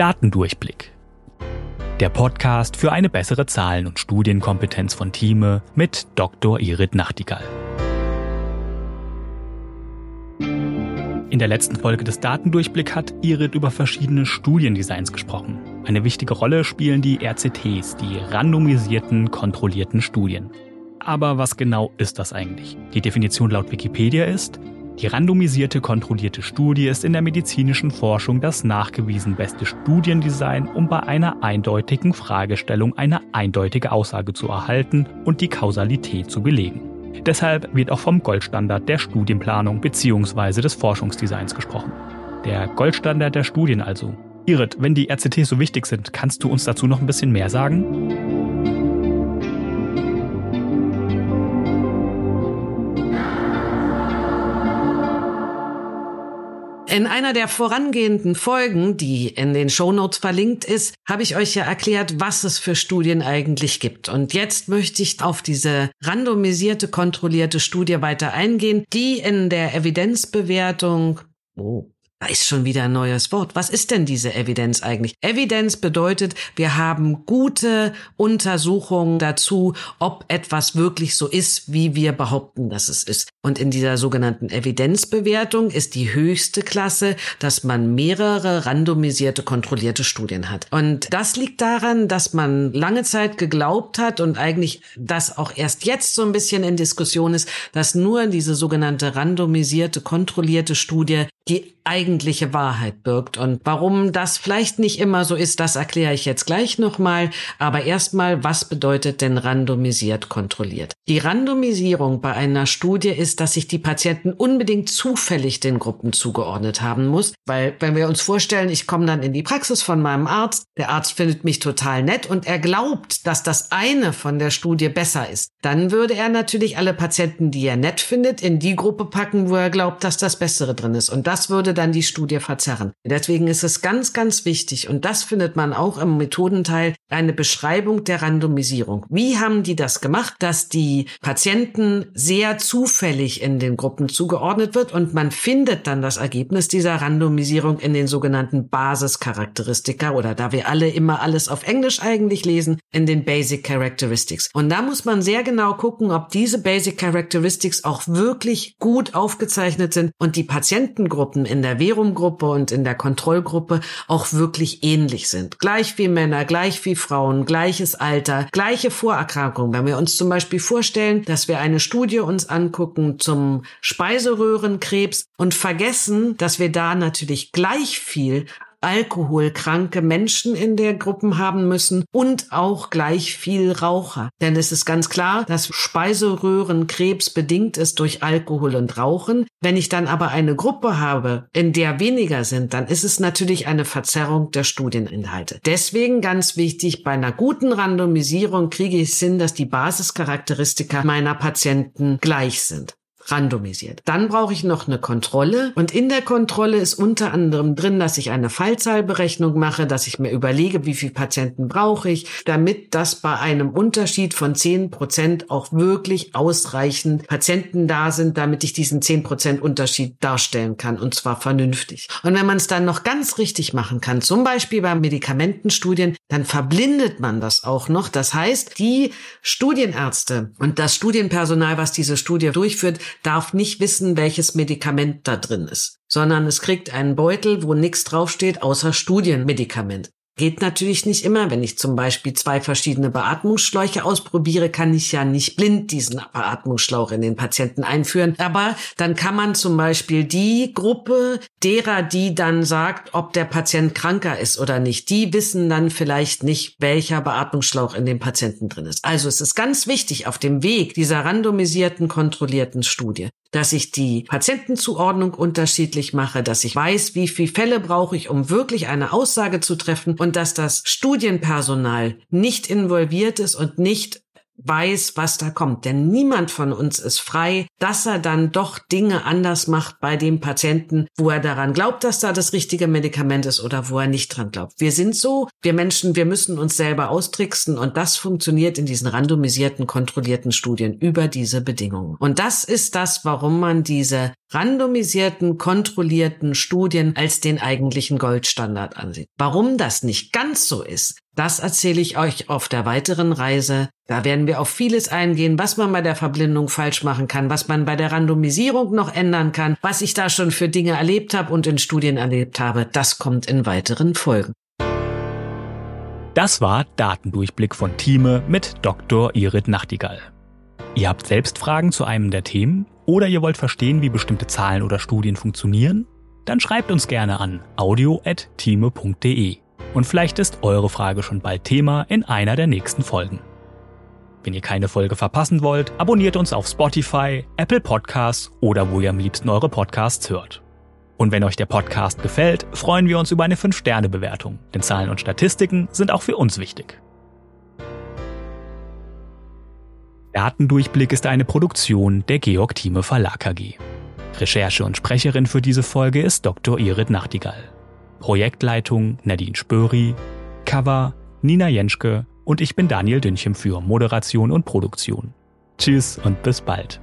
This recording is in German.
Datendurchblick. Der Podcast für eine bessere Zahlen- und Studienkompetenz von Thieme mit Dr. Irit Nachtigall. In der letzten Folge des Datendurchblick hat Irit über verschiedene Studiendesigns gesprochen. Eine wichtige Rolle spielen die RCTs, die randomisierten, kontrollierten Studien. Aber was genau ist das eigentlich? Die Definition laut Wikipedia ist, die randomisierte kontrollierte Studie ist in der medizinischen Forschung das nachgewiesen beste Studiendesign, um bei einer eindeutigen Fragestellung eine eindeutige Aussage zu erhalten und die Kausalität zu belegen. Deshalb wird auch vom Goldstandard der Studienplanung bzw. des Forschungsdesigns gesprochen. Der Goldstandard der Studien also. Irit, wenn die RCTs so wichtig sind, kannst du uns dazu noch ein bisschen mehr sagen? In einer der vorangehenden Folgen, die in den Shownotes verlinkt ist, habe ich euch ja erklärt, was es für Studien eigentlich gibt. Und jetzt möchte ich auf diese randomisierte, kontrollierte Studie weiter eingehen, die in der Evidenzbewertung Oh, da ist schon wieder ein neues Wort. Was ist denn diese Evidenz eigentlich? Evidenz bedeutet, wir haben gute Untersuchungen dazu, ob etwas wirklich so ist, wie wir behaupten, dass es ist. Und in dieser sogenannten Evidenzbewertung ist die höchste Klasse, dass man mehrere randomisierte, kontrollierte Studien hat. Und das liegt daran, dass man lange Zeit geglaubt hat und eigentlich das auch erst jetzt so ein bisschen in Diskussion ist, dass nur diese sogenannte randomisierte, kontrollierte Studie die eigentliche Wahrheit birgt. Und warum das vielleicht nicht immer so ist, das erkläre ich jetzt gleich nochmal. Aber erstmal, was bedeutet denn randomisiert kontrolliert? Die Randomisierung bei einer Studie ist, dass sich die Patienten unbedingt zufällig den Gruppen zugeordnet haben muss. Weil wenn wir uns vorstellen, ich komme dann in die Praxis von meinem Arzt, der Arzt findet mich total nett und er glaubt, dass das eine von der Studie besser ist, dann würde er natürlich alle Patienten, die er nett findet, in die Gruppe packen, wo er glaubt, dass das Bessere drin ist. Und das würde dann die Studie verzerren. Deswegen ist es ganz, ganz wichtig, und das findet man auch im Methodenteil, eine Beschreibung der Randomisierung. Wie haben die das gemacht, dass die Patienten sehr zufällig in den Gruppen zugeordnet wird und man findet dann das Ergebnis dieser Randomisierung in den sogenannten Basischarakteristika oder da wir alle immer alles auf Englisch eigentlich lesen, in den Basic Characteristics. Und da muss man sehr genau gucken, ob diese Basic Characteristics auch wirklich gut aufgezeichnet sind und die Patientengruppen in der Verum-Gruppe und in der Kontrollgruppe auch wirklich ähnlich sind. Gleich wie Männer, gleich wie Frauen, gleiches Alter, gleiche Vorerkrankungen. Wenn wir uns zum Beispiel vorstellen, dass wir eine Studie uns angucken zum Speiseröhrenkrebs und vergessen, dass wir da natürlich gleich viel alkoholkranke Menschen in der Gruppen haben müssen und auch gleich viel Raucher. Denn es ist ganz klar, dass Speiseröhrenkrebs bedingt ist durch Alkohol und Rauchen. Wenn ich dann aber eine Gruppe habe, in der weniger sind, dann ist es natürlich eine Verzerrung der Studieninhalte. Deswegen ganz wichtig, bei einer guten Randomisierung kriege ich Sinn, dass die Basischarakteristika meiner Patienten gleich sind randomisiert. Dann brauche ich noch eine Kontrolle und in der Kontrolle ist unter anderem drin, dass ich eine Fallzahlberechnung mache, dass ich mir überlege, wie viele Patienten brauche ich, damit das bei einem Unterschied von 10 Prozent auch wirklich ausreichend Patienten da sind, damit ich diesen 10 Prozent Unterschied darstellen kann und zwar vernünftig. Und wenn man es dann noch ganz richtig machen kann, zum Beispiel bei Medikamentenstudien, dann verblindet man das auch noch. Das heißt, die Studienärzte und das Studienpersonal, was diese Studie durchführt, darf nicht wissen, welches Medikament da drin ist, sondern es kriegt einen Beutel, wo nichts draufsteht, außer Studienmedikament. Geht natürlich nicht immer. Wenn ich zum Beispiel zwei verschiedene Beatmungsschläuche ausprobiere, kann ich ja nicht blind diesen Beatmungsschlauch in den Patienten einführen. Aber dann kann man zum Beispiel die Gruppe derer, die dann sagt, ob der Patient kranker ist oder nicht, die wissen dann vielleicht nicht, welcher Beatmungsschlauch in dem Patienten drin ist. Also es ist ganz wichtig auf dem Weg dieser randomisierten, kontrollierten Studie, dass ich die Patientenzuordnung unterschiedlich mache, dass ich weiß, wie viele Fälle brauche ich, um wirklich eine Aussage zu treffen und dass das Studienpersonal nicht involviert ist und nicht weiß, was da kommt. Denn niemand von uns ist frei, dass er dann doch Dinge anders macht bei dem Patienten, wo er daran glaubt, dass da das richtige Medikament ist oder wo er nicht dran glaubt. Wir sind so, wir Menschen, wir müssen uns selber austricksen und das funktioniert in diesen randomisierten, kontrollierten Studien über diese Bedingungen. Und das ist das, warum man diese randomisierten, kontrollierten Studien als den eigentlichen Goldstandard ansieht. Warum das nicht ganz so ist, das erzähle ich euch auf der weiteren Reise. Da werden wir auf vieles eingehen, was man bei der Verblindung falsch machen kann, was man bei der Randomisierung noch ändern kann, was ich da schon für Dinge erlebt habe und in Studien erlebt habe. Das kommt in weiteren Folgen. Das war Datendurchblick von Thieme mit Dr. Irit Nachtigall. Ihr habt selbst Fragen zu einem der Themen oder ihr wollt verstehen, wie bestimmte Zahlen oder Studien funktionieren? Dann schreibt uns gerne an audio.time.de. Und vielleicht ist eure Frage schon bald Thema in einer der nächsten Folgen. Wenn ihr keine Folge verpassen wollt, abonniert uns auf Spotify, Apple Podcasts oder wo ihr am liebsten eure Podcasts hört. Und wenn euch der Podcast gefällt, freuen wir uns über eine 5-Sterne-Bewertung, denn Zahlen und Statistiken sind auch für uns wichtig. Datendurchblick ist eine Produktion der Georg Thieme Verlag AG. Recherche und Sprecherin für diese Folge ist Dr. Irit Nachtigall. Projektleitung Nadine Spöri, Cover Nina Jenschke und ich bin Daniel Dünchem für Moderation und Produktion. Tschüss und bis bald.